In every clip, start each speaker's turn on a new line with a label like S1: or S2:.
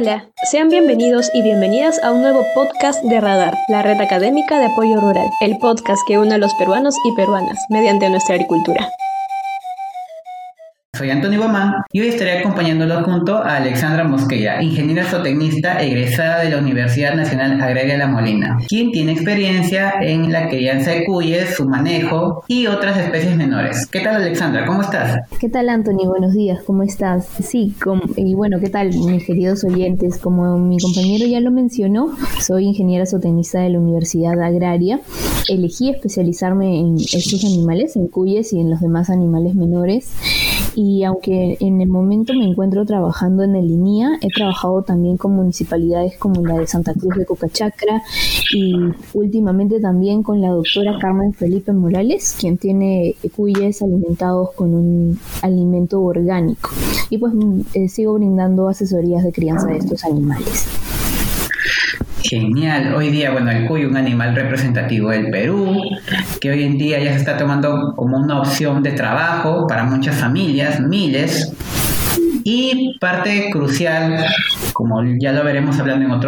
S1: Hola, sean bienvenidos y bienvenidas a un nuevo podcast de Radar, la red académica de apoyo rural, el podcast que une a los peruanos y peruanas mediante nuestra agricultura.
S2: Soy Antonio Guamán y hoy estaré acompañándolo junto a Alexandra Mosqueira, ingeniera zootecnista egresada de la Universidad Nacional Agraria La Molina, quien tiene experiencia en la crianza de cuyes, su manejo y otras especies menores. ¿Qué tal Alexandra? ¿Cómo estás?
S3: ¿Qué tal Antonio? Buenos días, ¿cómo estás? Sí, y bueno, ¿qué tal mis queridos oyentes? Como mi compañero ya lo mencionó, soy ingeniera zootecnista de la Universidad Agraria. Elegí especializarme en estos animales, en cuyes y en los demás animales menores y aunque en el momento me encuentro trabajando en el INIA, he trabajado también con municipalidades como la de Santa Cruz de Cocachacra y últimamente también con la doctora Carmen Felipe Morales, quien tiene cuyes alimentados con un alimento orgánico. Y pues eh, sigo brindando asesorías de crianza de estos animales.
S2: Genial. Hoy día, bueno, el cuy, un animal representativo del Perú, que hoy en día ya se está tomando como una opción de trabajo para muchas familias, miles. Y parte crucial, como ya lo veremos hablando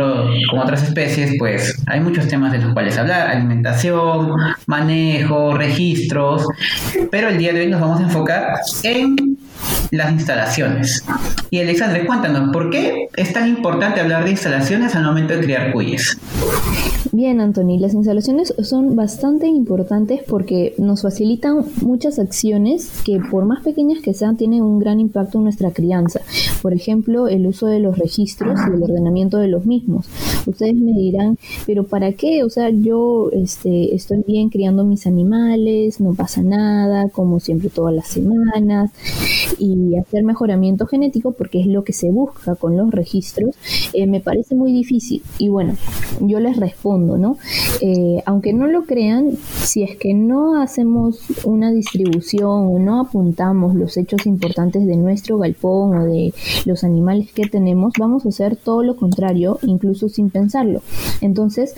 S2: con otras especies, pues hay muchos temas de los cuales hablar, alimentación, manejo, registros, pero el día de hoy nos vamos a enfocar en las instalaciones. Y Alexandre, cuéntanos, ¿por qué es tan importante hablar de instalaciones al momento de criar cuyes?
S3: Bien, Anthony, las instalaciones son bastante importantes porque nos facilitan muchas acciones que por más pequeñas que sean tienen un gran impacto en nuestra crianza. Por ejemplo, el uso de los registros y el ordenamiento de los mismos. Ustedes me dirán, pero ¿para qué? O sea, yo este, estoy bien criando mis animales, no pasa nada, como siempre todas las semanas y hacer mejoramiento genético porque es lo que se busca con los registros, eh, me parece muy difícil. Y bueno, yo les respondo, ¿no? Eh, aunque no lo crean, si es que no hacemos una distribución o no apuntamos los hechos importantes de nuestro galpón o de los animales que tenemos, vamos a hacer todo lo contrario, incluso sin pensarlo. Entonces,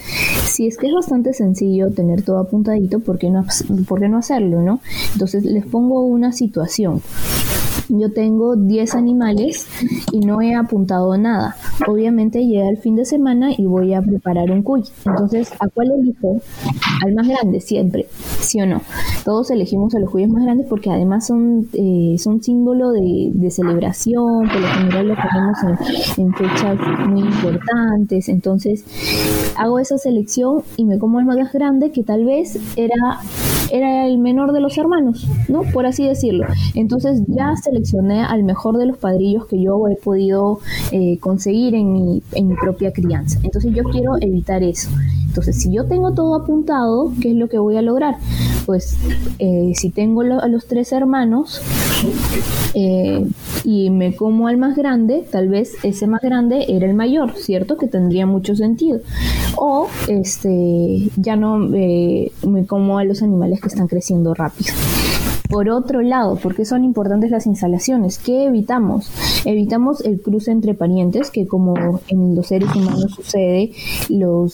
S3: si es que es bastante sencillo tener todo apuntadito, ¿por qué no, por qué no hacerlo, no? Entonces, les pongo una situación yo tengo 10 animales y no he apuntado nada. Obviamente llega el fin de semana y voy a preparar un cuy. Entonces, ¿a cuál elijo? Al más grande, siempre, ¿sí o no? Todos elegimos a los cuyos más grandes porque además son, eh, son símbolo de, celebración, por lo general lo ponemos en, en fechas muy importantes. Entonces, hago esa selección y me como el más grande que tal vez era era el menor de los hermanos, ¿no? Por así decirlo. Entonces ya seleccioné al mejor de los padrillos que yo he podido eh, conseguir en mi, en mi propia crianza. Entonces yo quiero evitar eso. Entonces, si yo tengo todo apuntado, ¿qué es lo que voy a lograr? Pues eh, si tengo a los tres hermanos eh, y me como al más grande, tal vez ese más grande era el mayor, ¿cierto? Que tendría mucho sentido. O este, ya no me como a los animales que están creciendo rápido. Por otro lado, ¿por qué son importantes las instalaciones? ¿Qué evitamos? Evitamos el cruce entre parientes, que como en los seres humanos sucede, los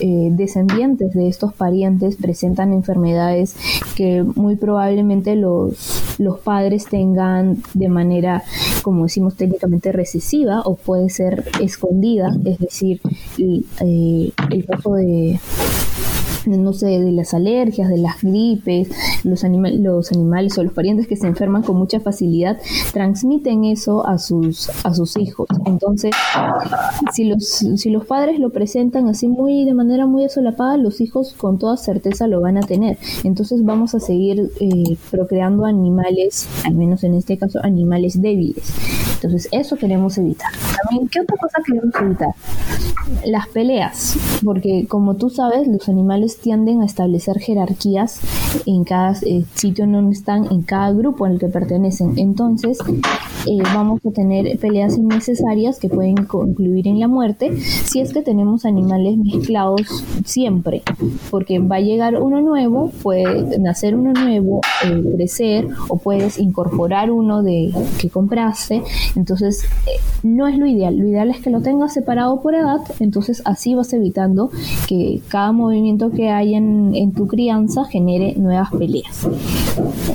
S3: eh, descendientes de estos parientes presentan enfermedades que muy probablemente los, los padres tengan de manera, como decimos técnicamente, recesiva o puede ser escondida, es decir, el, eh, el caso de no sé, de las alergias, de las gripes, los, los animales o los parientes que se enferman con mucha facilidad transmiten eso a sus, a sus hijos. Entonces, si los, si los padres lo presentan así muy de manera muy desolapada, los hijos con toda certeza lo van a tener. Entonces vamos a seguir eh, procreando animales, al menos en este caso, animales débiles. Entonces, eso queremos evitar. También, ¿qué otra cosa queremos evitar? Las peleas, porque como tú sabes, los animales tienden a establecer jerarquías en cada eh, sitio en donde están, en cada grupo en el que pertenecen. Entonces, eh, vamos a tener peleas innecesarias que pueden concluir en la muerte si es que tenemos animales mezclados siempre, porque va a llegar uno nuevo, puede nacer uno nuevo, eh, crecer o puedes incorporar uno de que compraste. Entonces, no es lo ideal? Lo ideal es que lo tengas separado por edad, entonces así vas evitando que cada movimiento que hay en, tu crianza genere nuevas peleas.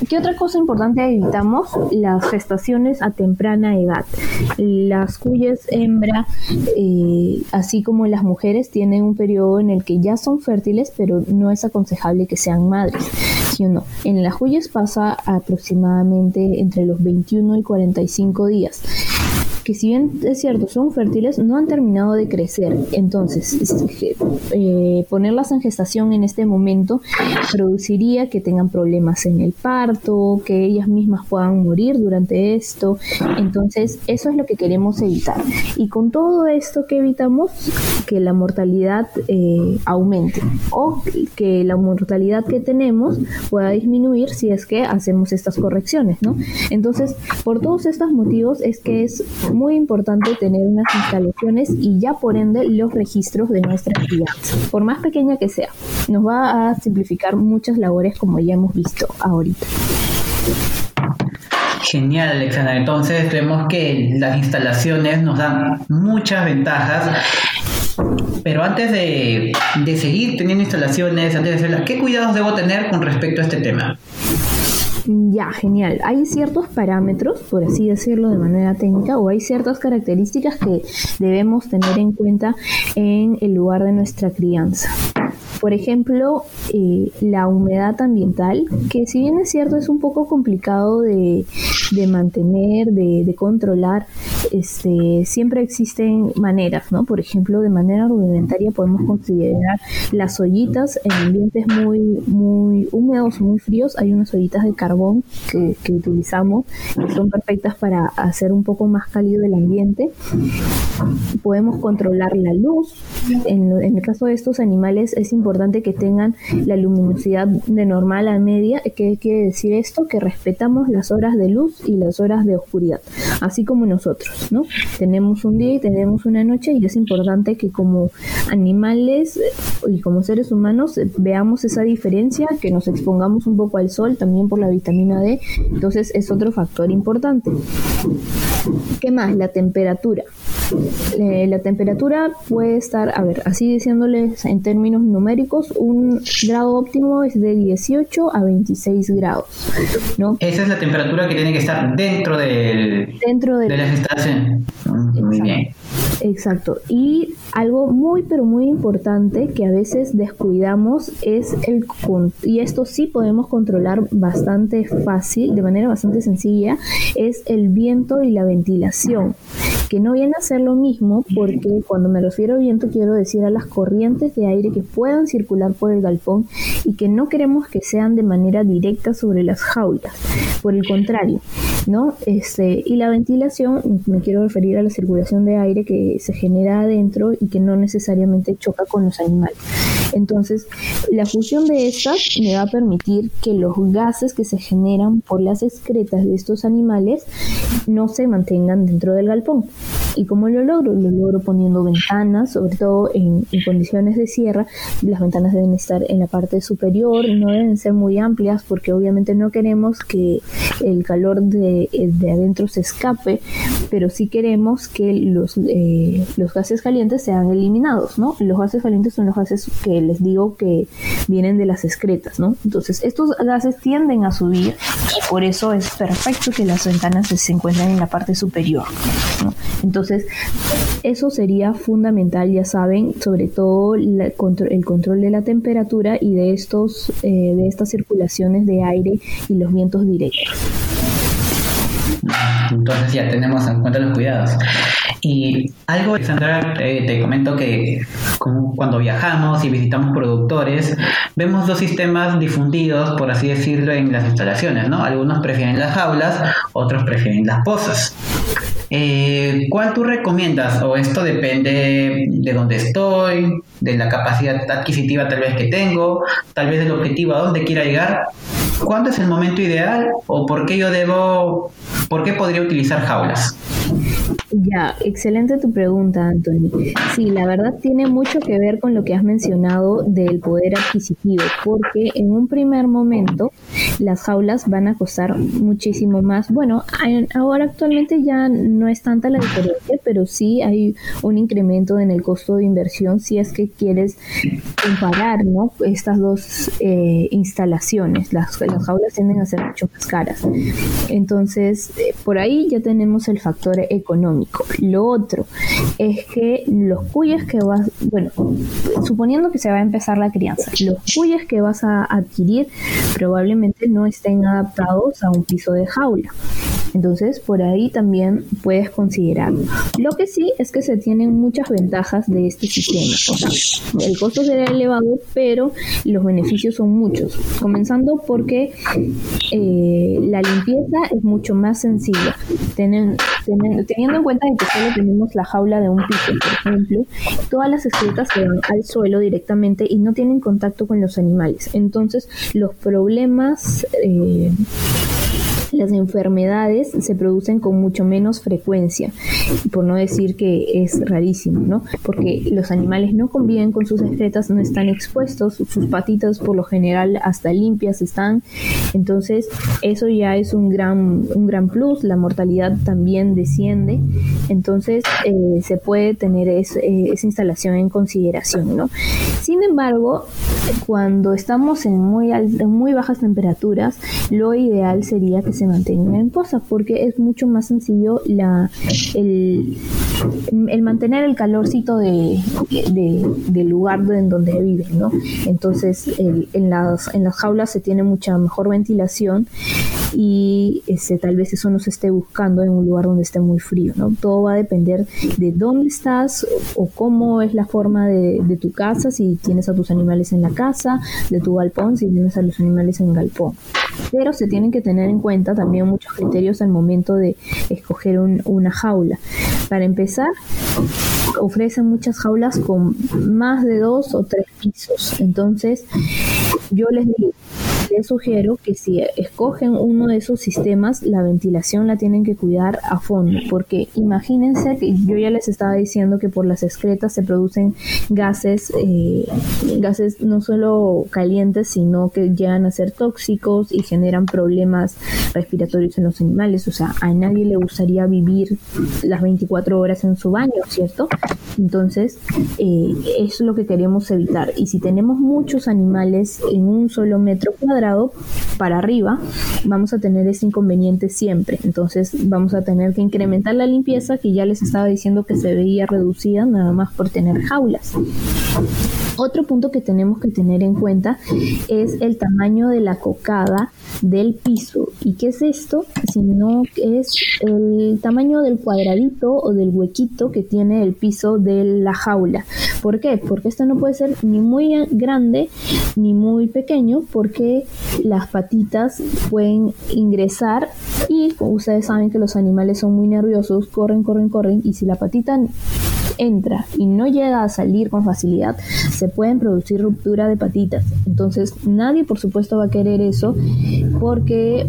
S3: ¿Qué otra cosa importante evitamos? Las gestaciones a temprana edad. Las cuyas hembra, eh, así como las mujeres, tienen un periodo en el que ya son fértiles, pero no es aconsejable que sean madres. ¿sí o no? En las cuyas pasa aproximadamente entre los 21 y 45 días que si bien es cierto, son fértiles, no han terminado de crecer. Entonces, eh, ponerlas en gestación en este momento produciría que tengan problemas en el parto, que ellas mismas puedan morir durante esto. Entonces, eso es lo que queremos evitar. Y con todo esto que evitamos, que la mortalidad eh, aumente o que la mortalidad que tenemos pueda disminuir si es que hacemos estas correcciones, ¿no? Entonces, por todos estos motivos es que es muy importante tener unas instalaciones y ya por ende los registros de nuestra crianza, por más pequeña que sea. Nos va a simplificar muchas labores como ya hemos visto ahorita.
S2: Genial, Alexandra. Entonces vemos que las instalaciones nos dan muchas ventajas. Pero antes de, de seguir teniendo instalaciones, antes de hacerlas, ¿qué cuidados debo tener con respecto a este tema?
S3: Ya, genial. Hay ciertos parámetros, por así decirlo de manera técnica, o hay ciertas características que debemos tener en cuenta en el lugar de nuestra crianza. Por ejemplo, eh, la humedad ambiental, que si bien es cierto es un poco complicado de, mantener, de, controlar, este, siempre existen maneras, ¿no? Por ejemplo, de manera rudimentaria podemos considerar las ollitas en ambientes muy, muy húmedos, muy fríos. Hay unas ollitas de carbón que, utilizamos, que son perfectas para hacer un poco más cálido el ambiente. Podemos controlar la luz. En, en el caso de estos animales es importante que tengan la luminosidad de normal a media. ¿Qué quiere decir esto? Que respetamos las horas de luz y las horas de oscuridad, así como nosotros, ¿no? Tenemos un día y tenemos una noche y es importante que como animales y como seres humanos veamos esa diferencia, que nos expongamos un poco al sol también por la vitamina D, entonces es otro factor importante. ¿Qué más? La temperatura. Eh, la temperatura puede estar, a ver, así diciéndoles en términos numéricos, un grado óptimo es de 18 a 26 grados, ¿no?
S2: Esa es la temperatura que tiene que estar dentro del
S3: dentro de,
S2: de las estaciones. Muy bien.
S3: Exacto. Y algo muy pero muy importante que a veces descuidamos es el y esto sí podemos controlar bastante fácil, de manera bastante sencilla, es el viento y la ventilación que no viene a ser lo mismo porque cuando me refiero a viento quiero decir a las corrientes de aire que puedan circular por el galpón y que no queremos que sean de manera directa sobre las jaulas, por el contrario, ¿no? Este, y la ventilación, me quiero referir a la circulación de aire que se genera adentro que no necesariamente choca con los animales. Entonces, la fusión de estas me va a permitir que los gases que se generan por las excretas de estos animales no se mantengan dentro del galpón. ¿Y cómo lo logro? Lo logro poniendo ventanas, sobre todo en, condiciones de sierra. Las ventanas deben estar en la parte superior, no deben ser muy amplias porque obviamente no queremos que el calor de, de adentro se escape, pero sí queremos que los, eh, los gases calientes sean eliminados, ¿no? Los gases calientes son los gases que les digo que vienen de las excretas, ¿no? Entonces, estos gases tienden a subir y por eso es perfecto que las ventanas se encuentren en la parte superior. Entonces, eso sería fundamental, ya saben, sobre todo el control de la temperatura y de, estos, eh, de estas circulaciones de aire y los vientos directos.
S2: Entonces ya tenemos en cuenta los cuidados. Y algo, Alexandra, te comento que cuando viajamos y visitamos productores, vemos dos sistemas difundidos, por así decirlo, en las instalaciones, ¿no? Algunos prefieren las jaulas, otros prefieren las pozas. Eh, ¿Cuál tú recomiendas? O esto depende de dónde estoy, de la capacidad adquisitiva tal vez que tengo, tal vez del objetivo a dónde quiera llegar. ¿Cuándo es el momento ideal o por qué yo debo, por qué podría utilizar jaulas?
S3: Ya, excelente tu pregunta, Anthony. Sí, la verdad tiene mucho que ver con lo que has mencionado del poder adquisitivo, porque en un primer momento las jaulas van a costar muchísimo más. Bueno, ahora actualmente ya no es tanta la diferencia, pero sí hay un incremento en el costo de inversión si es que quieres comparar ¿no? estas dos eh, instalaciones. Las, las jaulas tienden a ser mucho más caras. Entonces, eh, por ahí ya tenemos el factor económico. Lo otro es que los cuyes que vas, bueno, suponiendo que se va a empezar la crianza, los cuyes que vas a adquirir probablemente no estén adaptados a un piso de jaula. Entonces, por ahí también puedes considerarlo. Lo que sí es que se tienen muchas ventajas de este sistema. O sea, el costo será elevado, pero los beneficios son muchos. Comenzando porque eh, la limpieza es mucho más sencilla. teniendo en cuenta que solo tenemos la jaula de un piso, por ejemplo, todas las excretas se van al suelo directamente y no tienen contacto con los animales. Entonces, los problemas... Eh, las enfermedades se producen con mucho menos frecuencia, por no decir que es rarísimo, ¿no? Porque los animales no conviven con sus excretas, no están expuestos, sus patitas por lo general hasta limpias están, entonces eso ya es un gran, un gran plus, la mortalidad también desciende, entonces eh, se puede tener eh, esa instalación en consideración, ¿no? Sin embargo, cuando estamos en muy, en muy bajas temperaturas, lo ideal sería que se mantengan en posa porque es mucho más sencillo la, el, mantener el calorcito de, del lugar en donde viven, ¿no? Entonces en, las, en las jaulas se tiene mucha mejor ventilación y ese, tal vez eso no se esté buscando en un lugar donde esté muy frío, ¿no? Todo va a depender de dónde estás o cómo es la forma de, de tu casa, si tienes a tus animales en la casa, de tu galpón, si tienes a los animales en galpón. Pero se tienen que tener en cuenta también muchos criterios al momento de escoger una jaula. Para empezar, ofrecen muchas jaulas con más de dos o tres pisos. Entonces, yo les digo, les sugiero que si escogen uno de esos sistemas, la ventilación la tienen que cuidar a fondo, porque imagínense que yo ya les estaba diciendo que por las excretas se producen gases, eh, gases no solo calientes, sino que llegan a ser tóxicos y generan problemas respiratorios en los animales. O sea, a nadie le gustaría vivir las 24 horas en su baño, ¿cierto? Entonces, eh, es lo que queremos evitar. Y si tenemos muchos animales en un solo metro cuadrado, para arriba, vamos a tener ese inconveniente siempre. Entonces vamos a tener que incrementar la limpieza que ya les estaba diciendo que se veía reducida nada más por tener jaulas. Otro punto que tenemos que tener en cuenta es el tamaño de la cocada del piso. ¿Y qué es esto? Sino que es el tamaño del cuadradito o del huequito que tiene el piso de la jaula. ¿Por qué? Porque esto no puede ser ni muy grande ni muy pequeño porque las patitas pueden ingresar y ustedes saben que los animales son muy nerviosos, corren, corren, corren y si la patita entra y no llega a salir con facilidad, se pueden producir ruptura de patitas. Entonces nadie por supuesto va a querer eso porque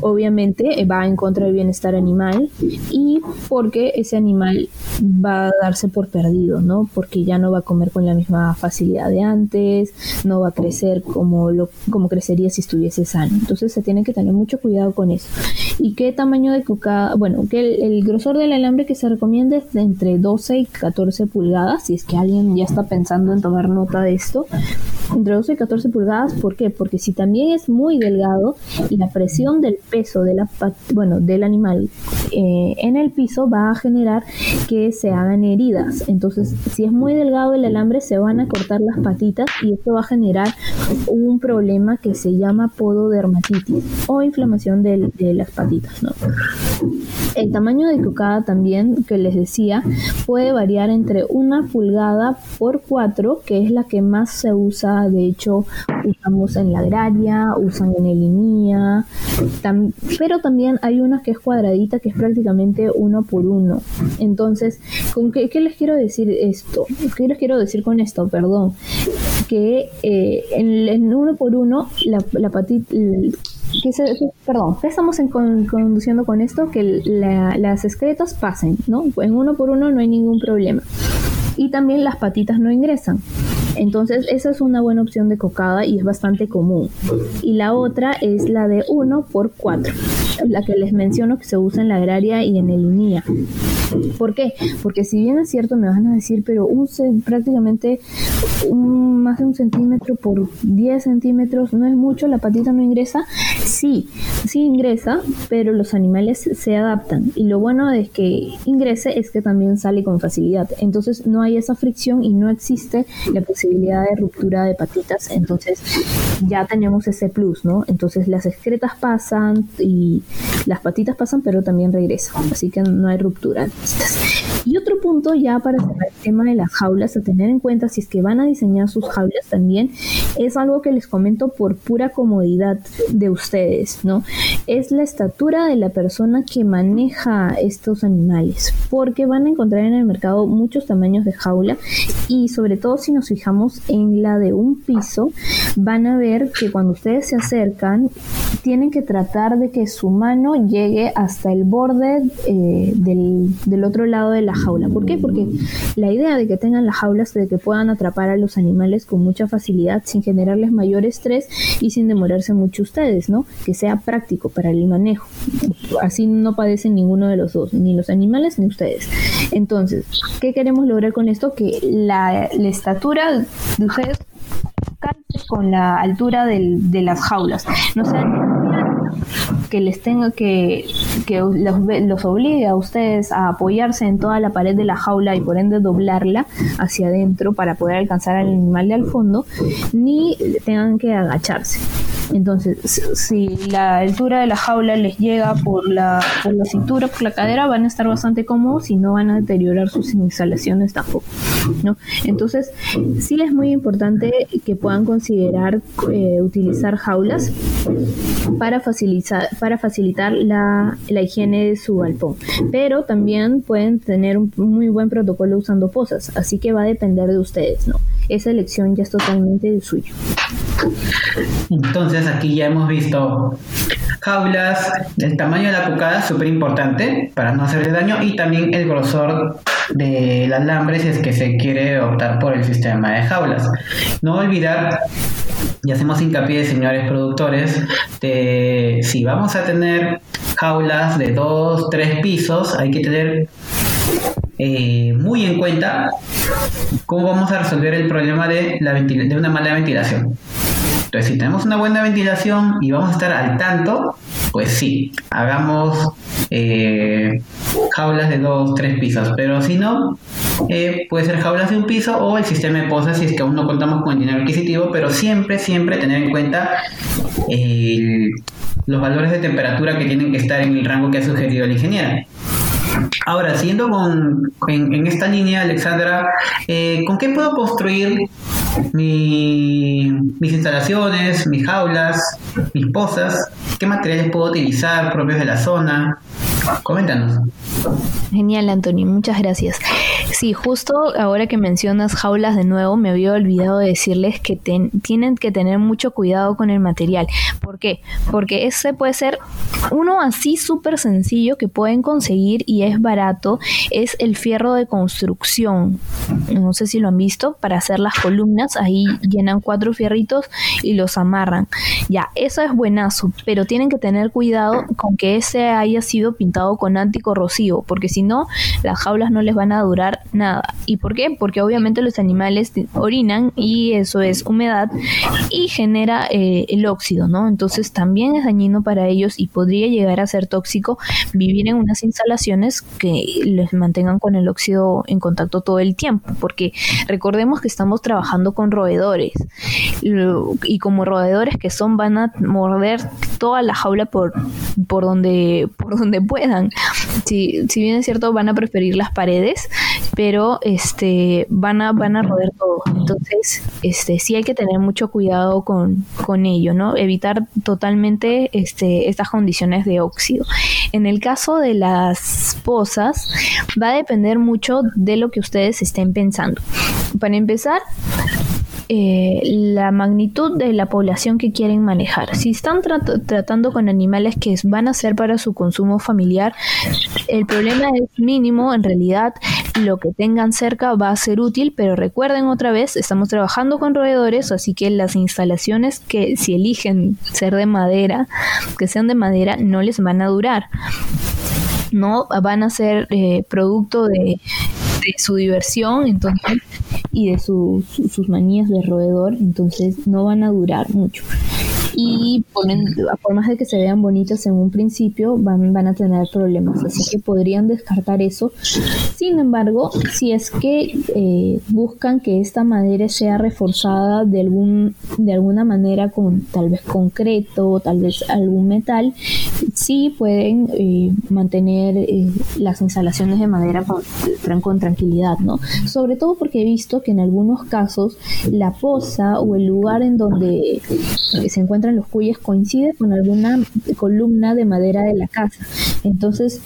S3: obviamente va en contra del bienestar animal y porque ese animal va a darse por perdido, ¿no? Porque ya no va a comer con la misma facilidad de antes, no va a crecer como lo como crecería si estuviese sano. Entonces se tiene que tener mucho cuidado con eso. ¿Y qué tamaño de cocada? Bueno, que el, grosor del alambre que se recomienda es de entre 12 y 14 pulgadas, si es que alguien ya está pensando en tomar nota de esto. Entre 12 y 14 pulgadas, ¿por qué? Porque si también es muy delgado y la presión del peso de la, bueno, del animal eh, en el piso va a generar que se hagan heridas. Entonces, si es muy delgado el alambre, se van a cortar las patitas y esto va a generar un problema que se llama pododermatitis o inflamación de, las patitas. El tamaño de cocada también, que les decía, puede variar entre una pulgada por cuatro, que es la que más se usa, de hecho, usamos en la agraria, usan en el INIA, pero también hay una que es cuadradita, que es prácticamente uno por uno. Entonces, ¿con qué, les quiero decir esto? ¿Qué les quiero decir con esto? Perdón. Que eh, en, uno por uno, la, la patita perdón, ¿qué estamos en conduciendo con esto? Que las excretas pasen, ¿no? En uno por uno no hay ningún problema. Y también las patitas no ingresan. Entonces, esa es una buena opción de cocada y es bastante común. Y la otra es la de 1 por 4, la que les menciono que se usa en la agraria y en el INIA. ¿Por qué? Porque si bien es cierto, me van a decir, pero un, prácticamente más de un centímetro por 10 centímetros no es mucho, la patita no ingresa. Sí, sí ingresa, pero los animales se adaptan. Y lo bueno de que ingrese es que también sale con facilidad. Entonces no hay esa fricción y no existe la posibilidad de ruptura de patitas. Entonces ya tenemos ese plus, ¿no? Entonces las excretas pasan y las patitas pasan, pero también regresan. Así que no hay ruptura. Y otro punto ya para el tema de las jaulas a tener en cuenta si es que van a diseñar sus jaulas también es algo que les comento por pura comodidad de ustedes, ¿no? Es la estatura de la persona que maneja estos animales, porque van a encontrar en el mercado muchos tamaños de jaula y sobre todo si nos fijamos en la de un piso, van a ver que cuando ustedes se acercan tienen que tratar de que su mano llegue hasta el borde eh, del, del otro lado de la jaula. ¿Por qué? Porque la idea de que tengan las jaulas de que puedan atrapar a los animales con mucha facilidad sin generarles mayor estrés y sin demorarse mucho ustedes, ¿no? Que sea práctico para el manejo. Así no padecen ninguno de los dos, ni los animales ni ustedes. Entonces, ¿qué queremos lograr con esto? Que la, la estatura de ustedes con la altura de las jaulas. No sea que les tenga que, que los, los, obligue a ustedes a apoyarse en toda la pared de la jaula y por ende doblarla hacia adentro para poder alcanzar al animal de al fondo, ni tengan que agacharse. Entonces, si la altura de la jaula les llega por la, por la cintura, por la cadera, van a estar bastante cómodos y no van a deteriorar sus instalaciones tampoco. ¿no? Entonces, sí es muy importante que puedan considerar eh, utilizar jaulas para facilitar, para facilitar la, la, higiene de su galpón. Pero también pueden tener un muy buen protocolo usando posas, así que va a depender de ustedes. ¿no? Esa elección ya es totalmente de suyo.
S2: Entonces aquí ya hemos visto jaulas, el tamaño de la cucada súper importante para no hacerle daño y también el grosor del alambre si es que se quiere optar por el sistema de jaulas. No olvidar y hacemos hincapié, señores productores, de si vamos a tener jaulas de dos, tres pisos, hay que tener eh, muy en cuenta cómo vamos a resolver el problema de, una mala ventilación. Entonces, si tenemos una buena ventilación y vamos a estar al tanto, pues sí, hagamos eh, jaulas de dos, tres pisos. Pero si no, eh, puede ser jaulas de un piso o el sistema de posas si es que aún no contamos con el dinero adquisitivo, pero siempre, siempre tener en cuenta los valores de temperatura que tienen que estar en el rango que ha sugerido el ingeniero. Ahora, siguiendo con, en, esta línea, Alexandra, eh, ¿con qué puedo construir mis instalaciones, mis jaulas, mis pozas? ¿Qué materiales puedo utilizar propios de la zona? Coméntanos.
S3: Genial, Anthony, muchas gracias. Sí, justo ahora que mencionas jaulas de nuevo, me había olvidado de decirles que tienen que tener mucho cuidado con el material. ¿Por qué? Porque ese puede ser uno así súper sencillo que pueden conseguir y es barato, es el fierro de construcción. No sé si lo han visto, para hacer las columnas, ahí llenan cuatro fierritos y los amarran. Ya, eso es buenazo, pero tienen que tener cuidado con que ese haya sido pintado con anticorrosivo, porque si no, las jaulas no les van a durar nada. ¿Y por qué? Porque obviamente los animales orinan y eso es humedad y genera eh, el óxido, ¿no? Entonces también es dañino para ellos y podría llegar a ser tóxico vivir en unas instalaciones que les mantengan con el óxido en contacto todo el tiempo, porque recordemos que estamos trabajando con roedores y como roedores que son van a morder toda la jaula por, por donde por donde puedan. Si, si bien es cierto van a preferir las paredes, pero este van a van a roder todo. Entonces, este sí hay que tener mucho cuidado con, con ello, ¿no? Evitar totalmente este estas condiciones de óxido. En el caso de las pozas, va a depender mucho de lo que ustedes estén pensando. Para empezar, eh, la magnitud de la población que quieren manejar. Si están tratando con animales que van a ser para su consumo familiar, el problema es mínimo, en realidad lo que tengan cerca va a ser útil, pero recuerden otra vez, estamos trabajando con roedores, así que las instalaciones que si eligen ser de madera, que sean de madera, no les van a durar. No van a ser eh, producto de, su diversión entonces y de sus manías de roedor, entonces no van a durar mucho y ponen, por más de que se vean bonitas en un principio, van, van a tener problemas. Así que podrían descartar eso. Sin embargo, si es que eh, buscan que esta madera sea reforzada de, algún, de alguna manera con tal vez concreto, tal vez algún metal, sí pueden eh, mantener eh, las instalaciones de madera con, tranquilidad, ¿no? Sobre todo porque he visto que en algunos casos la poza o el lugar en donde se encuentra los cuyes coincide con alguna columna de madera de la casa. Entonces,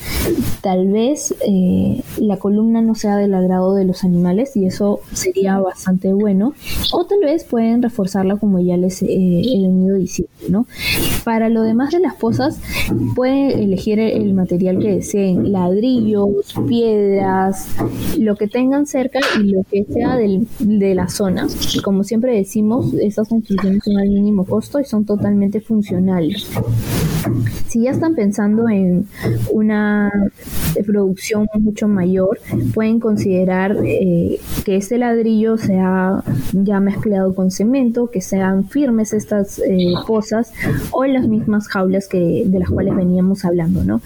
S3: tal vez eh, la columna no sea del agrado de los animales y eso sería bastante bueno. O tal vez pueden reforzarla como ya les he venido diciendo. Para lo demás de las posas, pueden elegir el material que deseen, ladrillos, piedras, lo que tengan cerca y lo que sea de la zona. Como siempre decimos, estas construcciones son al mínimo costo y son totalmente funcionales. Si ya están pensando en una producción mucho mayor, pueden considerar eh, que este ladrillo sea ya mezclado con cemento, que sean firmes estas eh, pozas o las mismas jaulas que, de las cuales veníamos hablando, ¿no?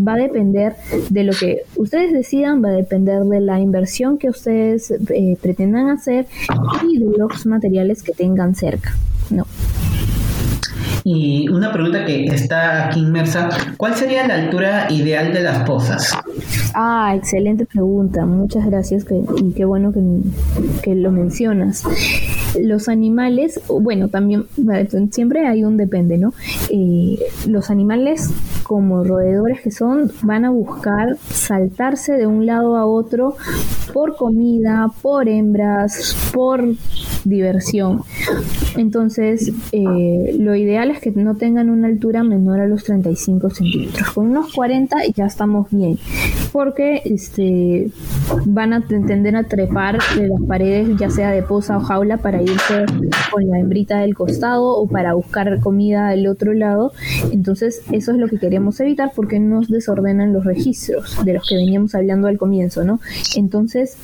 S3: Va a depender de lo que ustedes decidan, va a depender de la inversión que ustedes eh, pretendan hacer y de los materiales que tengan cerca, ¿no?
S2: Y una pregunta que está aquí inmersa, ¿cuál sería la altura ideal de las pozas?
S3: Ah, excelente pregunta, muchas gracias y qué bueno que, lo mencionas. Los animales, bueno, también siempre hay un depende, ¿no? Eh, los animales como roedores que son van a buscar saltarse de un lado a otro por comida, por hembras, por diversión. Entonces, eh, lo ideal es que no tengan una altura menor a los 35 centímetros. Con unos 40 ya estamos bien, porque este, van a tender a trepar de las paredes, ya sea de poza o jaula, para irse con la hembrita del costado o para buscar comida del otro lado. Entonces, eso es lo que queremos evitar porque nos desordenan los registros de los que veníamos hablando al comienzo, ¿no? Entonces,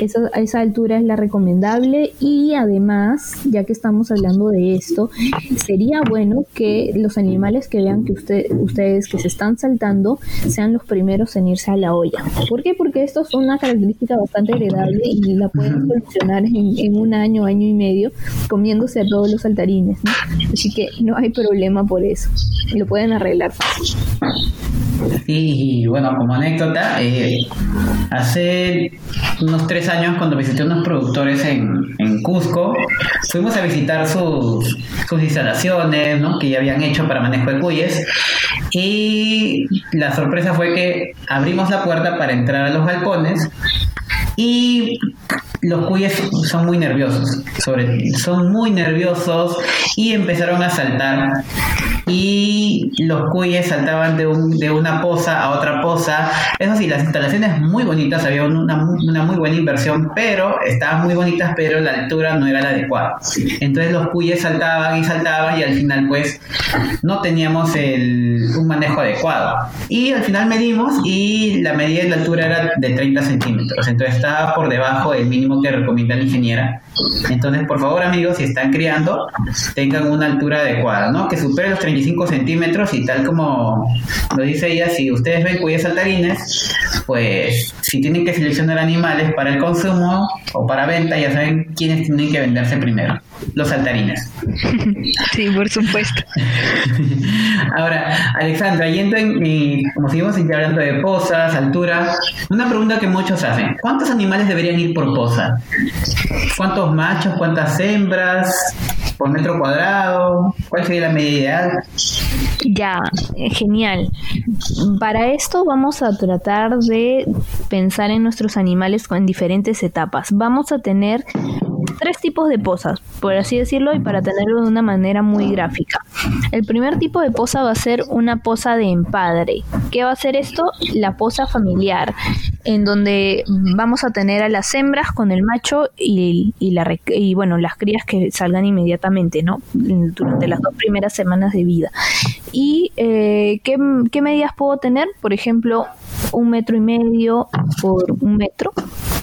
S3: esa, esa altura es la recomendable y además, ya que estamos hablando de esto, sería bueno que los animales que vean que usted, ustedes que se están saltando sean los primeros en irse a la olla. ¿Por qué? Porque esto es una característica bastante heredable y la pueden solucionar en, un año, año y medio, comiéndose a todos los saltarines. Así que no hay problema por eso. Lo pueden arreglar fácil.
S2: y bueno, como anécdota, eh, hace unos tres años cuando visité unos productores en, en Cusco, fuimos a visitar sus, sus instalaciones, que ya habían hecho para manejo de cuyes. Y la sorpresa fue que abrimos la puerta para entrar a los galpones y los cuyes son muy nerviosos, sobre, son muy nerviosos y empezaron a saltar y los cuyes saltaban de, un, de una poza a otra poza. Eso sí, las instalaciones muy bonitas, había una, una muy buena inversión, pero estaban muy bonitas, pero la altura no era la adecuada. Entonces los cuyes saltaban y saltaban y al final pues no teníamos el, un manejo adecuado. Y al final medimos y la medida de la altura era de 30 centímetros, entonces estaba por debajo del mínimo que recomienda la ingeniera. Entonces, por favor amigos, si están criando, tengan una altura adecuada, ¿no? Que supere los 30 centímetros y tal como lo dice ella, si ustedes ven cuyas saltarines, pues si tienen que seleccionar animales para el consumo o para venta, ya saben quiénes tienen que venderse primero, los saltarines.
S3: Sí, por supuesto.
S2: Ahora, Alexandra, yendo en, como seguimos hablando de posas, altura, una pregunta que muchos hacen, ¿cuántos animales deberían ir por posa? ¿Cuántos machos, cuántas hembras? por metro cuadrado? ¿Cuál sería la medida ideal?
S3: Ya, genial. Para esto vamos a tratar de pensar en nuestros animales en diferentes etapas. Vamos a tener tres tipos de posas, por así decirlo, y para tenerlo de una manera muy gráfica. El primer tipo de posa va a ser una posa de empadre. ¿Qué va a ser esto? La posa familiar, en donde vamos a tener a las hembras con el macho y, la, y bueno, las crías que salgan inmediatamente, ¿no? Durante las dos primeras semanas de vida. ¿Y eh, ¿qué, qué medidas puedo tener? Por ejemplo, un metro y medio por un metro,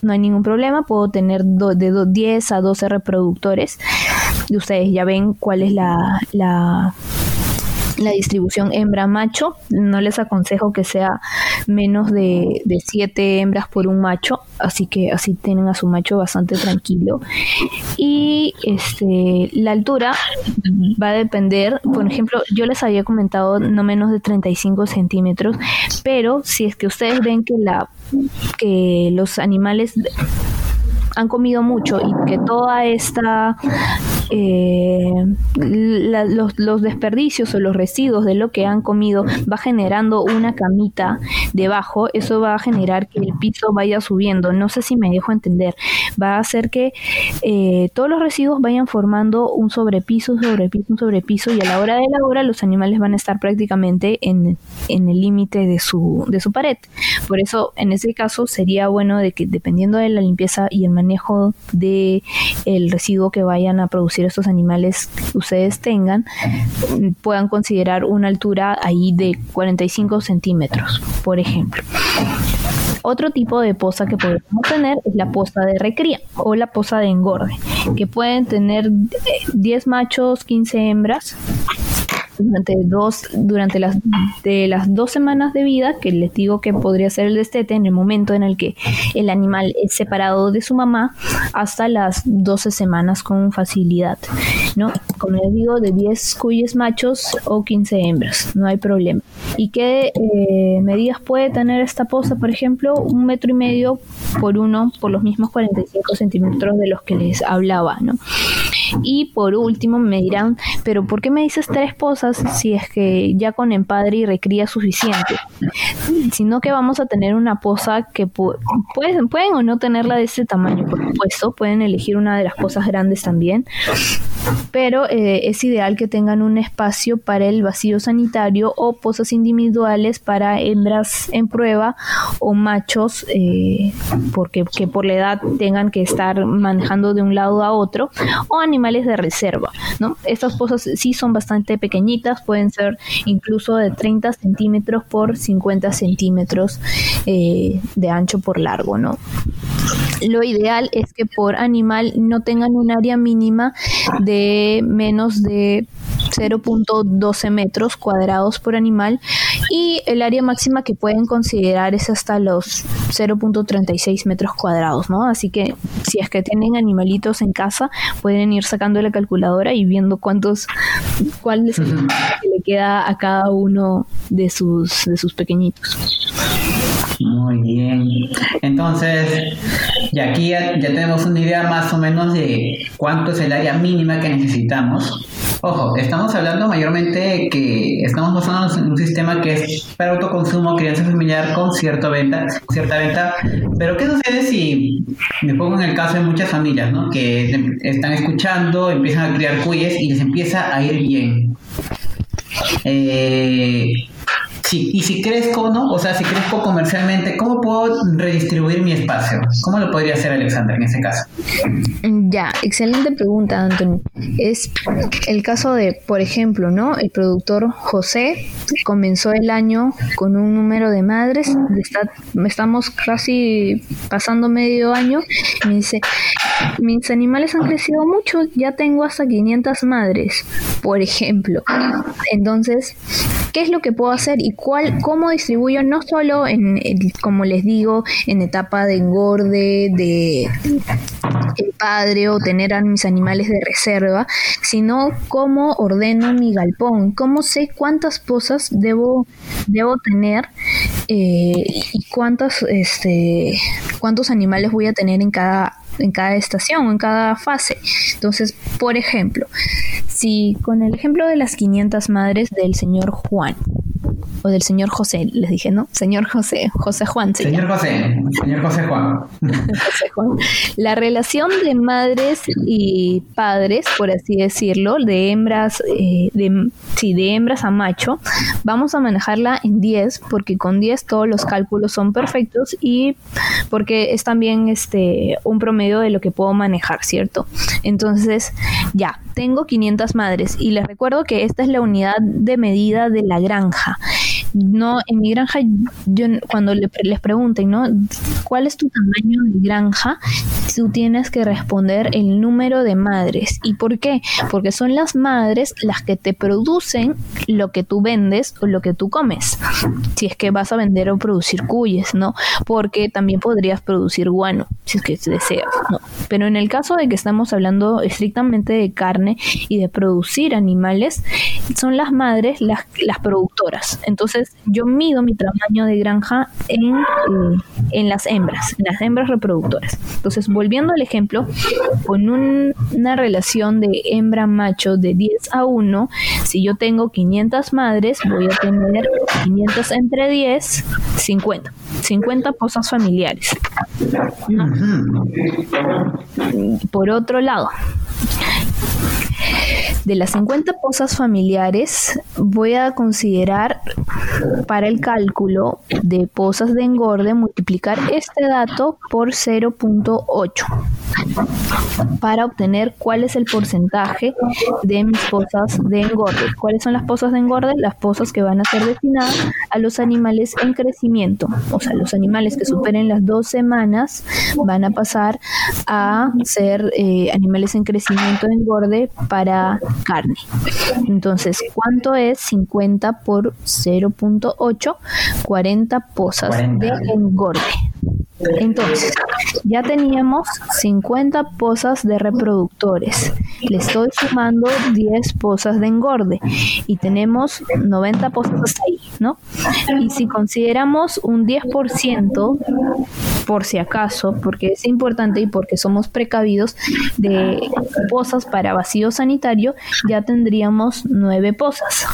S3: no hay ningún problema, puedo tener de 10 a 12 reproductores y ustedes ya ven cuál es la, la la distribución hembra-macho. No les aconsejo que sea menos de, de siete hembras por un macho, así que así tienen a su macho bastante tranquilo. Y este, la altura va a depender, por ejemplo, yo les había comentado no menos de 35 centímetros, pero si es que ustedes ven que, la, que los animales han comido mucho y que toda esta eh, los, desperdicios o los residuos de lo que han comido va generando una camita debajo, eso va a generar que el piso vaya subiendo. No sé si me dejo entender. Va a hacer que eh, todos los residuos vayan formando un sobrepiso, un sobrepiso, un sobrepiso y a la hora de la hora los animales van a estar prácticamente en, en el límite de su, de su pared. Por eso, en ese caso, sería bueno de que dependiendo de la limpieza y el manejo de residuo que vayan a producir estos animales ustedes tengan, puedan considerar una altura ahí de 45 centímetros, por ejemplo. Otro tipo de poza que podemos tener es la poza de recría o la poza de engorde, que pueden tener 10 machos, 15 hembras durante dos durante las de las dos semanas de vida que les digo que podría ser el destete en el momento en el que el animal es separado de su mamá hasta las 12 semanas con facilidad no como les digo de 10 cuyes machos o 15 hembras no hay problema. Y qué eh, medidas puede tener esta poza por ejemplo un metro y medio por uno por los mismos 45 centímetros de los que les hablaba no y por último me dirán, pero ¿por qué me dices tres posas si es que ya con empadre y recría suficiente? Sino que vamos a tener una posa que pueden, pueden o no tenerla de ese tamaño, por supuesto, pueden elegir una de las posas grandes también, pero eh, es ideal que tengan un espacio para el vacío sanitario o posas individuales para hembras en prueba o machos eh, porque que por la edad tengan que estar manejando de un lado a otro o de reserva ¿no? estas posas sí son bastante pequeñitas pueden ser incluso de 30 centímetros por 50 centímetros eh, de ancho por largo ¿no? lo ideal es que por animal no tengan un área mínima de menos de 0.12 metros cuadrados por animal y el área máxima que pueden considerar es hasta los 0.36 metros cuadrados, ¿no? Así que si es que tienen animalitos en casa, pueden ir sacando la calculadora y viendo cuántos, cuál es el que le queda a cada uno de sus, de sus pequeñitos.
S2: Muy bien. Entonces, ya aquí ya, ya tenemos una idea más o menos de cuánto es el área mínima que necesitamos Ojo, estamos hablando mayormente que estamos basándonos en un sistema que es para autoconsumo, crianza familiar con cierta venta, cierta venta. Pero ¿qué sucede si me pongo en el caso de muchas familias, ¿no? Que están escuchando, empiezan a criar cuyes y les empieza a ir bien? Eh, Sí, y si crezco, ¿no? O sea, si crezco comercialmente, ¿cómo puedo redistribuir mi espacio? ¿Cómo lo podría hacer Alexander en ese caso?
S3: Ya, excelente pregunta, Anthony. Es el caso de, por ejemplo, ¿no? El productor José comenzó el año con un número de madres, está, estamos casi pasando medio año, me dice, mis animales han crecido mucho, ya tengo hasta 500 madres, por ejemplo. Entonces, ¿qué es lo que puedo hacer y cuál, cómo distribuyo? No solo en, como les digo, en etapa de engorde, de el padre o tener a mis animales de reserva, sino cómo ordeno mi galpón, cómo sé cuántas posas debo, debo tener eh, y cuántas, este, cuántos animales voy a tener en cada en cada estación, en cada fase. Entonces, por ejemplo, si con el ejemplo de las 500 madres del señor Juan, o del señor José, les dije, ¿no? Señor José, José Juan.
S2: Señor José, señor José Juan.
S3: José Juan. La relación de madres y padres, por así decirlo, de hembras, eh, de, sí, de hembras a macho, vamos a manejarla en 10, porque con 10 todos los cálculos son perfectos y porque es también este un promedio de lo que puedo manejar, ¿cierto? Entonces, ya, tengo 500 madres y les recuerdo que esta es la unidad de medida de la granja. No, en mi granja, yo cuando les pregunten, ¿no? ¿Cuál es tu tamaño de granja? Tú tienes que responder el número de madres. ¿Y por qué? Porque son las madres las que te producen lo que tú vendes o lo que tú comes. Si es que vas a vender o producir cuyes, ¿no? Porque también podrías producir guano, si es que deseas, ¿no? Pero en el caso de que estamos hablando estrictamente de carne y de producir animales, son las madres las, las productoras. Entonces, yo mido mi tamaño de granja en, eh, en las hembras, en las hembras reproductoras. Entonces, volviendo al ejemplo, con una relación de hembra-macho de 10 a 1, si yo tengo 500 madres, voy a tener 500 entre 10, 50. 50 posas familiares. Por otro lado, de las 50 posas familiares, voy a considerar para el cálculo de posas de engorde multiplicar este dato por 0.8 para obtener cuál es el porcentaje de mis posas de engorde. ¿Cuáles son las posas de engorde? Las posas que van a ser destinadas a los animales en crecimiento. O sea, los animales que superen las dos semanas van a pasar a ser eh, animales en crecimiento de engorde carne. Entonces, ¿cuánto es 50 por 0.8? 40 posas de engorde. Entonces, ya teníamos 50 posas de reproductores. Le estoy sumando 10 posas de engorde y tenemos 90 posas hasta ahí, ¿no? Y si consideramos un 10%, por si acaso, porque es importante y porque somos precavidos de posas para vacío sanitario, ya tendríamos 9 posas.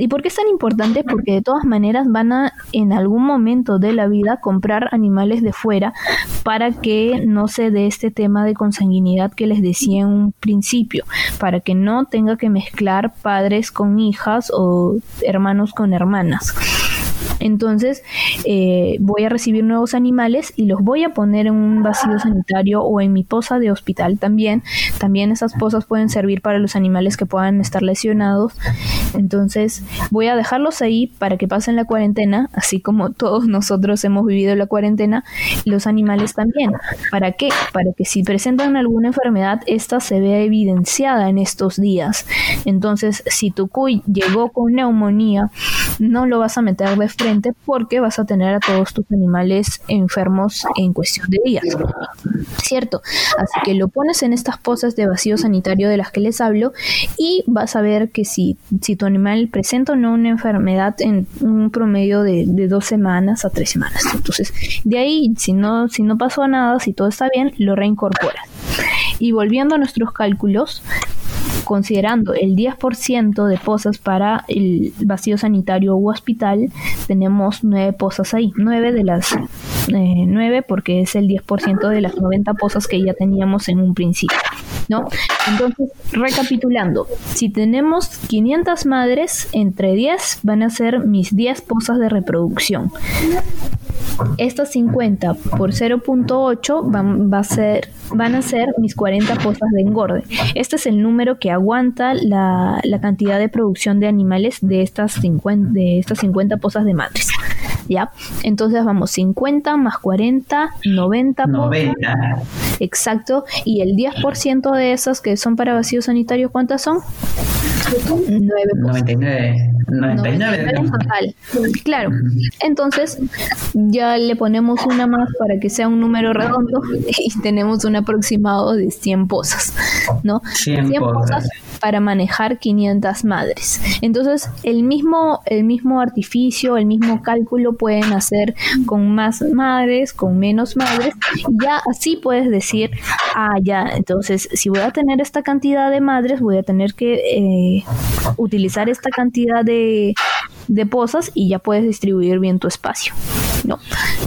S3: ¿Y por qué es tan importante? Porque de todas maneras van a en algún momento de la vida comprar animales de fuera para que no se dé este tema de consanguinidad que les decía en un principio, para que no tenga que mezclar padres con hijas o hermanos con hermanas. Entonces eh, voy a recibir nuevos animales y los voy a poner en un vacío sanitario o en mi poza de hospital también. También esas pozas pueden servir para los animales que puedan estar lesionados. Entonces voy a dejarlos ahí para que pasen la cuarentena, así como todos nosotros hemos vivido la cuarentena, los animales también. ¿Para qué? Para que si presentan alguna enfermedad, esta se vea evidenciada en estos días. Entonces, si tu cuy llegó con neumonía, no lo vas a meter de frente porque vas a tener a todos tus animales enfermos en cuestión de días. ¿Cierto? Así que lo pones en estas pozas de vacío sanitario de las que les hablo y vas a ver que si, si tu animal presenta o no una enfermedad en un promedio de, de dos semanas a tres semanas. Entonces, de ahí, si no, si no pasó nada, si todo está bien, lo reincorporas. Y volviendo a nuestros cálculos, considerando el 10% de pozas para el vacío sanitario u hospital, tenemos 9 pozas ahí. 9 de las eh, 9 porque es el 10% de las 90 pozas que ya teníamos en un principio. ¿no? Entonces, recapitulando, si tenemos 500 madres, entre 10 van a ser mis 10 pozas de reproducción. Estas 50 por 0.8 van, va a ser, van a ser mis 40 pozas de engorde. Este es el número que aguanta la, la cantidad de producción de animales de estas 50, de estas 50 pozas de madres. ¿Ya? Entonces vamos 50 más 40, 90
S2: 90.
S3: Exacto. Y el 10% de esas que son para vacío sanitario, ¿cuántas son? 9
S2: 99. 99.
S3: en total. Claro. Entonces, ya le ponemos una más para que sea un número redondo y tenemos un aproximado de 100 pozas, ¿no?
S2: 100 pozas.
S3: Para manejar 500 madres. Entonces, el mismo, el mismo artificio, el mismo cálculo pueden hacer con más madres, con menos madres. Y ya así puedes decir, ah, ya, entonces, si voy a tener esta cantidad de madres, voy a tener que eh, utilizar esta cantidad de, de posas y ya puedes distribuir bien tu espacio. ¿no?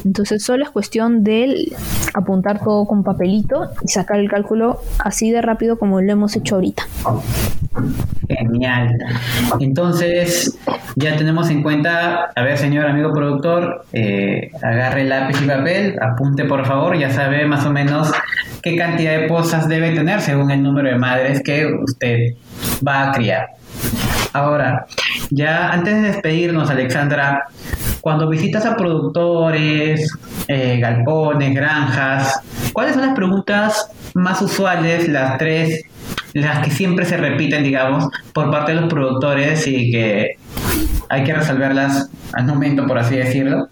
S3: Entonces solo es cuestión de apuntar todo con papelito y sacar el cálculo así de rápido como lo hemos hecho ahorita.
S2: Genial. Entonces, ya tenemos en cuenta, a ver, señor amigo productor, eh, agarre lápiz y papel, apunte por favor, ya sabe más o menos qué cantidad de pozas debe tener según el número de madres que usted va a criar. Ahora, ya antes de despedirnos, Alexandra, cuando visitas a productores, eh, galpones, granjas, ¿cuáles son las preguntas más usuales, las tres, las que siempre se repiten, digamos, por parte de los productores y que hay que resolverlas al momento, por así decirlo?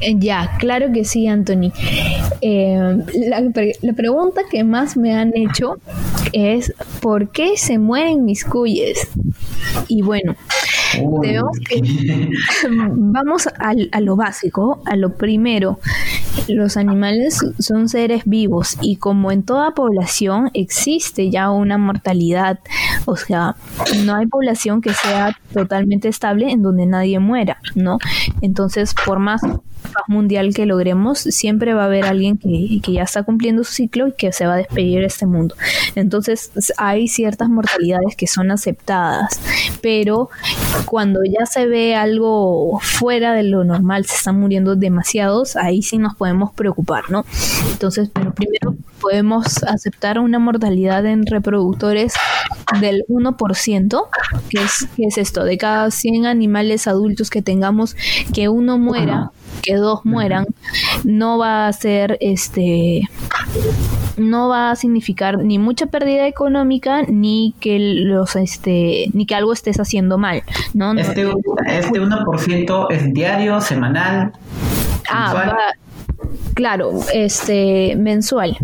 S3: Eh, ya, claro que sí, Anthony. Eh, la, la, pregunta que más me han hecho es ¿por qué se mueren mis cuyes? Y bueno, debemos que vamos a, a lo básico, a lo primero. Los animales son seres vivos y como en toda población existe ya una mortalidad, o sea, no hay población que sea totalmente estable en donde nadie muera, ¿no? Entonces, por más mundial que logremos, siempre va a haber alguien que, que, ya está cumpliendo su ciclo y que se va a despedir de este mundo. Entonces hay ciertas mortalidades que son aceptadas, pero cuando ya se ve algo fuera de lo normal, se están muriendo demasiados, ahí sí nos podemos preocupar, ¿no? Entonces, pero primero podemos aceptar una mortalidad en reproductores del 1%, que es, que es esto, de cada 100 animales adultos que tengamos, que uno muera que dos mueran no va a ser este no va a significar ni mucha pérdida económica ni que los este ni que algo estés haciendo mal no
S2: este, este 1% es diario semanal
S3: ah va, claro este mensual.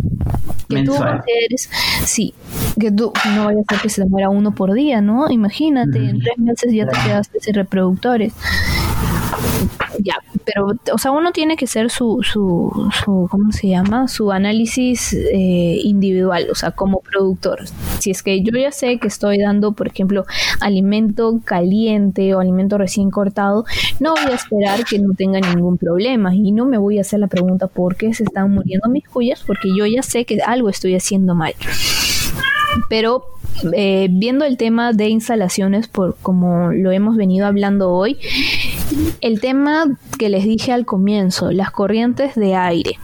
S3: Que mensual. tú sí que tú no vaya a ser que se te muera uno por día no imagínate en tres meses ya te quedaste sin reproductores. Ya, pero, o sea, uno tiene que hacer su, su, su ¿cómo se llama? Su análisis eh, individual, o sea, como productor. Si es que yo ya sé que estoy dando, por ejemplo, alimento caliente o alimento recién cortado, no voy a esperar que no tenga ningún problema y no me voy a hacer la pregunta por qué se están muriendo mis cuyas, porque yo ya sé que algo estoy haciendo mal. Pero eh, viendo el tema de instalaciones, por como lo hemos venido hablando hoy, el tema que les dije al comienzo, las corrientes de aire.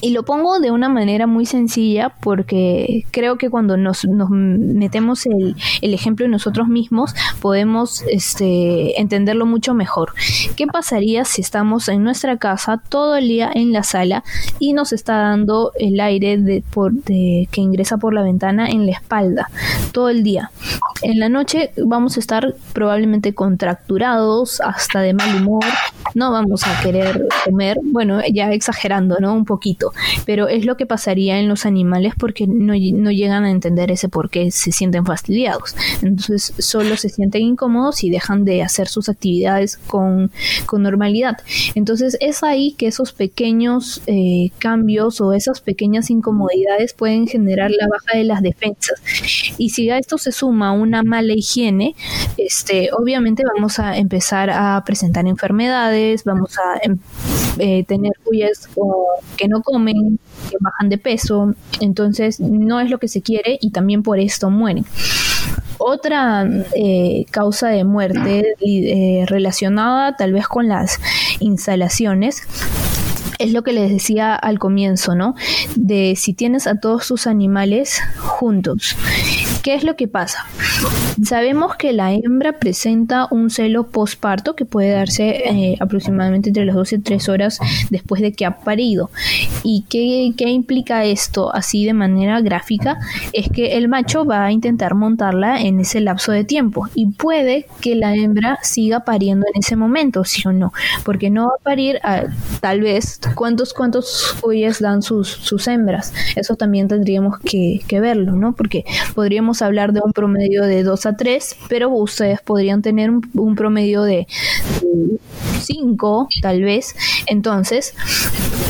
S3: Y lo pongo de una manera muy sencilla porque creo que cuando nos, metemos el, ejemplo en nosotros mismos podemos este, entenderlo mucho mejor. ¿Qué pasaría si estamos en nuestra casa todo el día en la sala y nos está dando el aire de, por, de, que ingresa por la ventana en la espalda todo el día? En la noche vamos a estar probablemente contracturados, hasta de mal humor, no vamos a querer comer, bueno, ya exagerando, ¿no? Un poquito, pero es lo que pasaría en los animales porque no, no llegan a entender ese por qué se sienten fastidiados. Entonces solo se sienten incómodos y dejan de hacer sus actividades con, con normalidad. Entonces es ahí que esos pequeños eh, cambios o esas pequeñas incomodidades pueden generar la baja de las defensas. Y si a esto se suma una mala higiene, este, obviamente vamos a empezar a presentar enfermedades, vamos a em, eh, tener cuyas que no comen, que bajan de peso, entonces no es lo que se quiere y también por esto mueren. Otra eh, causa de muerte eh, relacionada tal vez con las instalaciones es lo que les decía al comienzo, ¿no? De si tienes a todos tus animales juntos. ¿Qué es lo que pasa? Sabemos que la hembra presenta un celo postparto que puede darse eh, aproximadamente entre las 12 y 3 horas después de que ha parido. ¿Y qué, qué implica esto así de manera gráfica? Es que el macho va a intentar montarla en ese lapso de tiempo y puede que la hembra siga pariendo en ese momento, sí o no, porque no va a parir tal vez cuántos cuántos cuyes dan sus, sus hembras. Eso también tendríamos que, que verlo, ¿no? Porque podríamos hablar de un promedio de 2 a 3, pero ustedes podrían tener un, promedio de, cinco, tal vez. Entonces,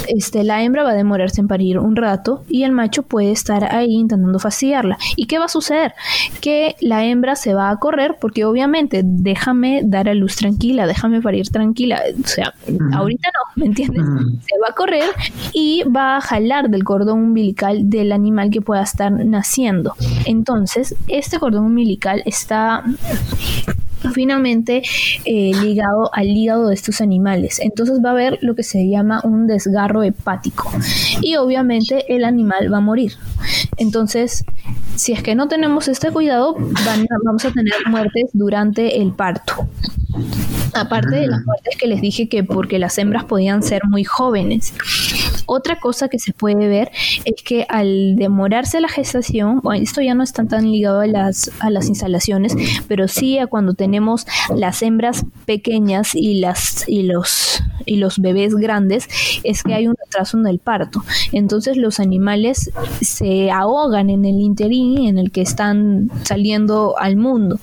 S3: este, la hembra va a demorarse en parir un rato y el macho puede estar ahí intentando fastidiarla. ¿Y qué va a suceder? Que la hembra se va a correr porque obviamente déjame dar a luz tranquila, déjame parir tranquila. O sea, ahorita no, ¿me entiendes? Se va a correr y va a jalar del cordón umbilical del animal que pueda estar naciendo. Entonces, este cordón umbilical está finamente eh, ligado al hígado de estos animales. Entonces va a haber lo que se llama un desgarro hepático y obviamente el animal va a morir. Entonces, si es que no tenemos este cuidado, vamos a tener muertes durante el parto. Aparte de las mm. muertes que les dije que porque las hembras podían ser muy jóvenes. Otra cosa que se puede ver es que al demorarse la gestación, esto ya no está tan ligado a las, a las instalaciones, pero sí a cuando tenemos las hembras pequeñas y, las, y, los, y los bebés grandes, es que hay un retraso en el parto. Entonces los animales se ahogan en el interín en el que están saliendo al mundo.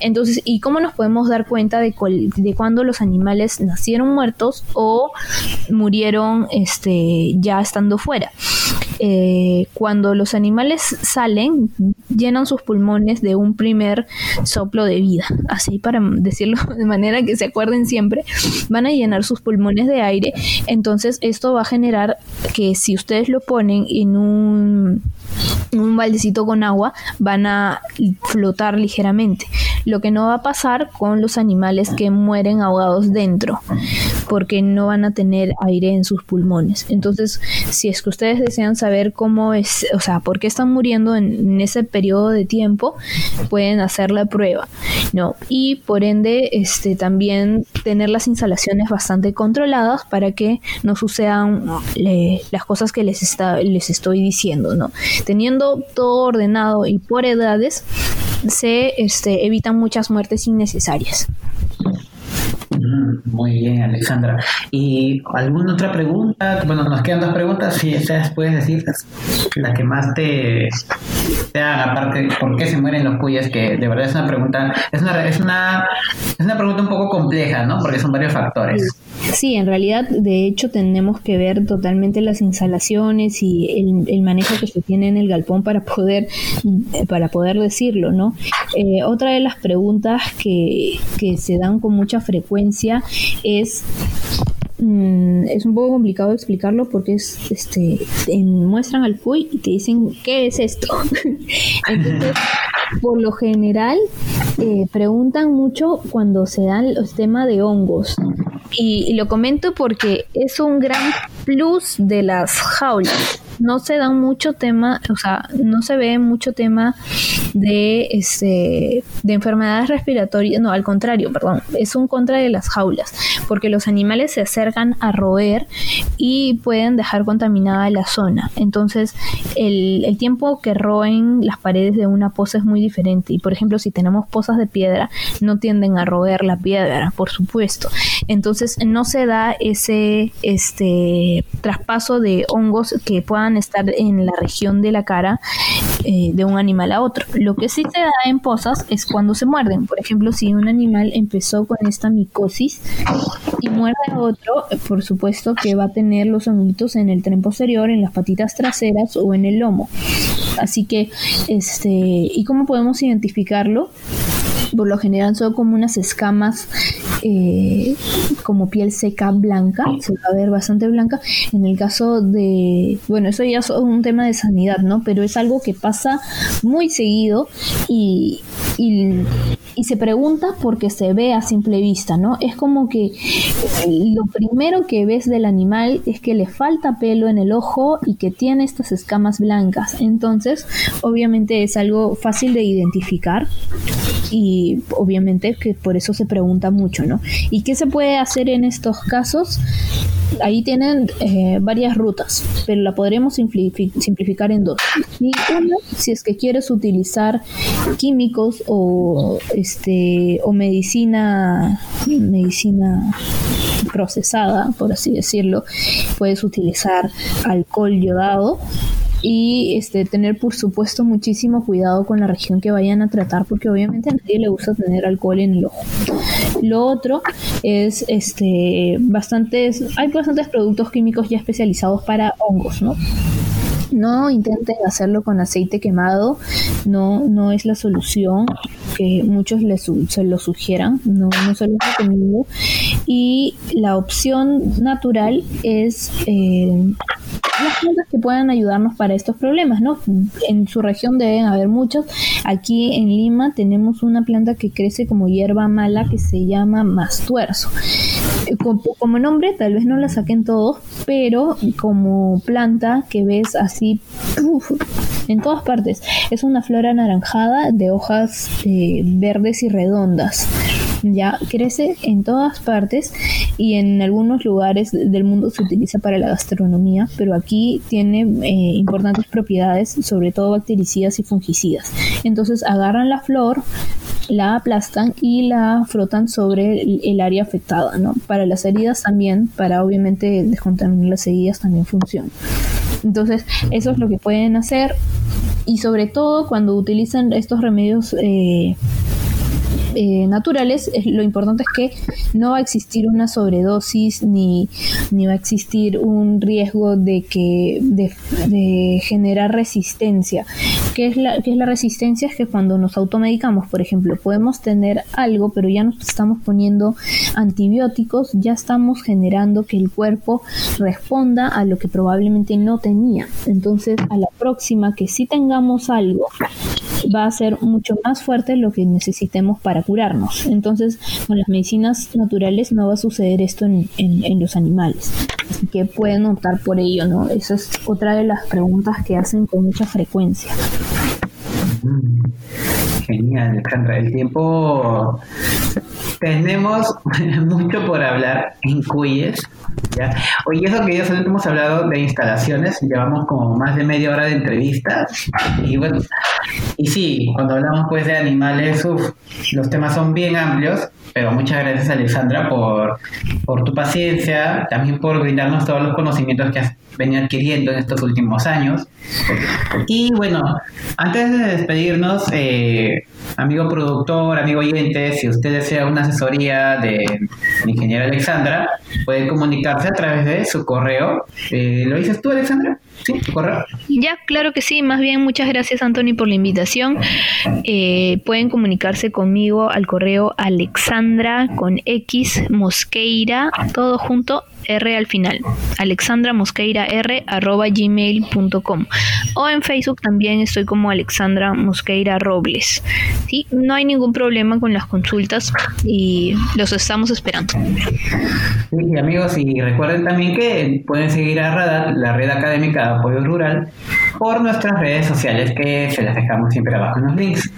S3: Entonces, ¿y cómo nos podemos dar cuenta de, de cuando los animales nacieron muertos o murieron este ya estando fuera. Eh, cuando los animales salen, llenan sus pulmones de un primer soplo de vida, así para decirlo de manera que se acuerden siempre, van a llenar sus pulmones de aire, entonces esto va a generar que si ustedes lo ponen en un un baldecito con agua van a flotar ligeramente. Lo que no va a pasar con los animales que mueren ahogados dentro, porque no van a tener aire en sus pulmones. Entonces, si es que ustedes desean saber cómo es, o sea, por qué están muriendo en, ese periodo de tiempo, pueden hacer la prueba, ¿no? Y por ende, este, también tener las instalaciones bastante controladas para que no sucedan las cosas que les, está, les estoy diciendo, ¿no? Teniendo todo ordenado y por edades, se este, evitan muchas muertes innecesarias.
S2: Mm, muy bien, Alexandra. ¿Y alguna otra pregunta? Bueno, nos quedan dos preguntas. Si esas puedes decir la que más te, te haga, aparte, ¿por qué se mueren los cuyas? Que de verdad es una pregunta, es una, es una, es una pregunta un poco compleja, ¿no? Porque son varios factores.
S3: Sí, en realidad, de hecho, tenemos que ver totalmente las instalaciones y el, el manejo que se tiene en el galpón para poder, para poder decirlo, ¿no? Eh, otra de las preguntas que, que se dan con mucha frecuencia es mm, es un poco complicado explicarlo porque es este muestran al cuy y te dicen qué es esto entonces por lo general eh, preguntan mucho cuando se dan los temas de hongos. Y, lo comento porque es un gran plus de las jaulas. No se dan mucho tema, o sea, no se ve mucho tema de este de enfermedades respiratorias, no, al contrario, perdón, es un contra de las jaulas, porque los animales se acercan a roer y pueden dejar contaminada la zona. Entonces, el, el tiempo que roen las paredes de una poza es muy diferente. Y por ejemplo, si tenemos pozas de piedra, no tienden a roer la piedra, por supuesto. Entonces, no se da ese este traspaso de hongos que puedan estar en la región de la cara eh, de un animal a otro. Lo que sí se da en pozas es cuando se muerden. Por ejemplo, si un animal empezó con esta micosis y muerde a otro, por supuesto que va a tener los honguitos en el tren posterior, en las patitas traseras o en el lomo. Así que, este, ¿y cómo podemos identificarlo? Por lo general son como unas escamas eh, como piel seca blanca, se va a ver bastante blanca. En el caso de, bueno, eso ya es un tema de sanidad, ¿no? Pero es algo que pasa muy seguido y, y, y se pregunta porque se ve a simple vista, ¿no? Es como que lo primero que ves del animal es que le falta pelo en el ojo y que tiene estas escamas blancas. Entonces, obviamente es algo fácil de identificar y obviamente que por eso se pregunta mucho, ¿no? ¿Y qué se puede hacer en estos casos? Ahí tienen eh, varias rutas, pero la podremos simplificar en dos. Si es que quieres utilizar químicos o este o medicina medicina procesada, por así decirlo, puedes utilizar alcohol yodado y este, tener por supuesto muchísimo cuidado con la región que vayan a tratar porque obviamente a nadie le gusta tener alcohol en el ojo. Lo otro es este bastantes hay bastantes productos químicos ya especializados para hongos, ¿no? No intenten hacerlo con aceite quemado, no, no es la solución que muchos les, se lo sugieran, no, no se lo recomiendo. Y la opción natural es eh, las plantas que puedan ayudarnos para estos problemas, ¿no? En su región deben haber muchos. Aquí en Lima tenemos una planta que crece como hierba mala que se llama mastuerzo. Como, nombre tal vez no la saquen todos, pero como planta que ves así en todas partes. Es una flor anaranjada de hojas eh, verdes y redondas. Ya crece en todas partes y en algunos lugares del mundo se utiliza para la gastronomía, pero aquí tiene eh, importantes propiedades, sobre todo bactericidas y fungicidas. Entonces agarran la flor, la aplastan y la frotan sobre el, área afectada, ¿no? Para las heridas también, para obviamente descontaminar las heridas también funciona. Entonces, eso es lo que pueden hacer y sobre todo cuando utilizan estos remedios eh, eh, naturales, lo importante es que no va a existir una sobredosis ni, ni va a existir un riesgo de que de, generar resistencia. ¿Qué es, la, ¿Qué es la resistencia? Es que cuando nos automedicamos, por ejemplo, podemos tener algo, pero ya nos estamos poniendo antibióticos, ya estamos generando que el cuerpo responda a lo que probablemente no tenía. Entonces, a la próxima que sí tengamos algo, va a ser mucho más fuerte lo que necesitemos para curarnos. Entonces, con las medicinas naturales no va a suceder esto en, en, los animales. Así que pueden optar por ello, ¿no? Esa es otra de las preguntas que hacen con mucha frecuencia.
S2: Genial, Alejandra. El tiempo tenemos mucho por hablar en Cuyes. ¿ya? Oye, eso que ya solamente hemos hablado de instalaciones, llevamos como más de media hora de entrevista. Y bueno, y sí, cuando hablamos pues de animales, uf, los temas son bien amplios, pero muchas gracias Alexandra por, por tu paciencia, también por brindarnos todos los conocimientos que has venido adquiriendo en estos últimos años. Y bueno, antes de despedirnos, eh, amigo productor, amigo oyente, si usted desea una asesoría de la ingeniera Alexandra, puede comunicarse a través de su correo. Eh, ¿Lo dices tú, Alexandra? Sí, correo.
S3: Ya, claro que sí. Más bien, muchas gracias, Anthony, por la invitación. Eh, pueden comunicarse conmigo al correo Alexandra con X Mosqueira, todo junto, R al final. Alexandra Mosqueira R arroba gmail.com. O en Facebook también estoy como Alexandra Mosqueira Robles. ¿Sí? No hay ningún problema con las consultas y los estamos esperando.
S2: Sí, amigos, y recuerden también que pueden seguir a Radar, la red académica de apoyo rural, por nuestras redes sociales que se las dejamos siempre abajo en los links.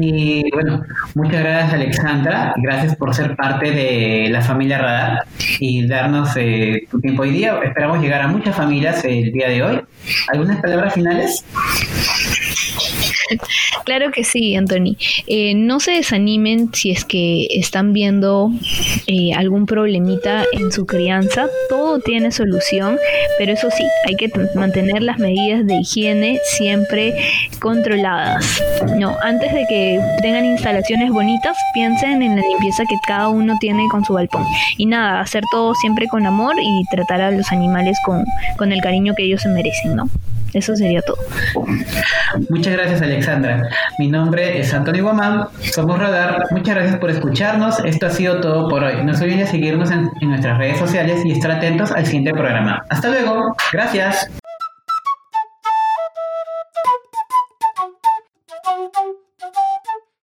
S2: Y bueno, muchas gracias Alexandra, gracias por ser parte de la familia Radar y darnos eh, tu tiempo hoy día. Esperamos llegar a muchas familias el día de hoy. ¿Algunas palabras finales?
S3: Claro que sí, Anthony. Eh, no se desanimen si es que están viendo eh, algún problemita en su crianza. Todo tiene solución, pero eso sí, hay que mantener las medidas de higiene siempre controladas. No, antes de que tengan instalaciones bonitas, piensen en la limpieza que cada uno tiene con su balcón. Y nada, hacer todo siempre con amor y tratar a los animales con, con el cariño que ellos se merecen, ¿no? Eso sería todo.
S2: Muchas gracias, Alexandra. Mi nombre es Antonio Guamán, somos Radar. Muchas gracias por escucharnos. Esto ha sido todo por hoy. No se olviden seguirnos en nuestras redes sociales y estar atentos al siguiente programa. Hasta luego. Gracias.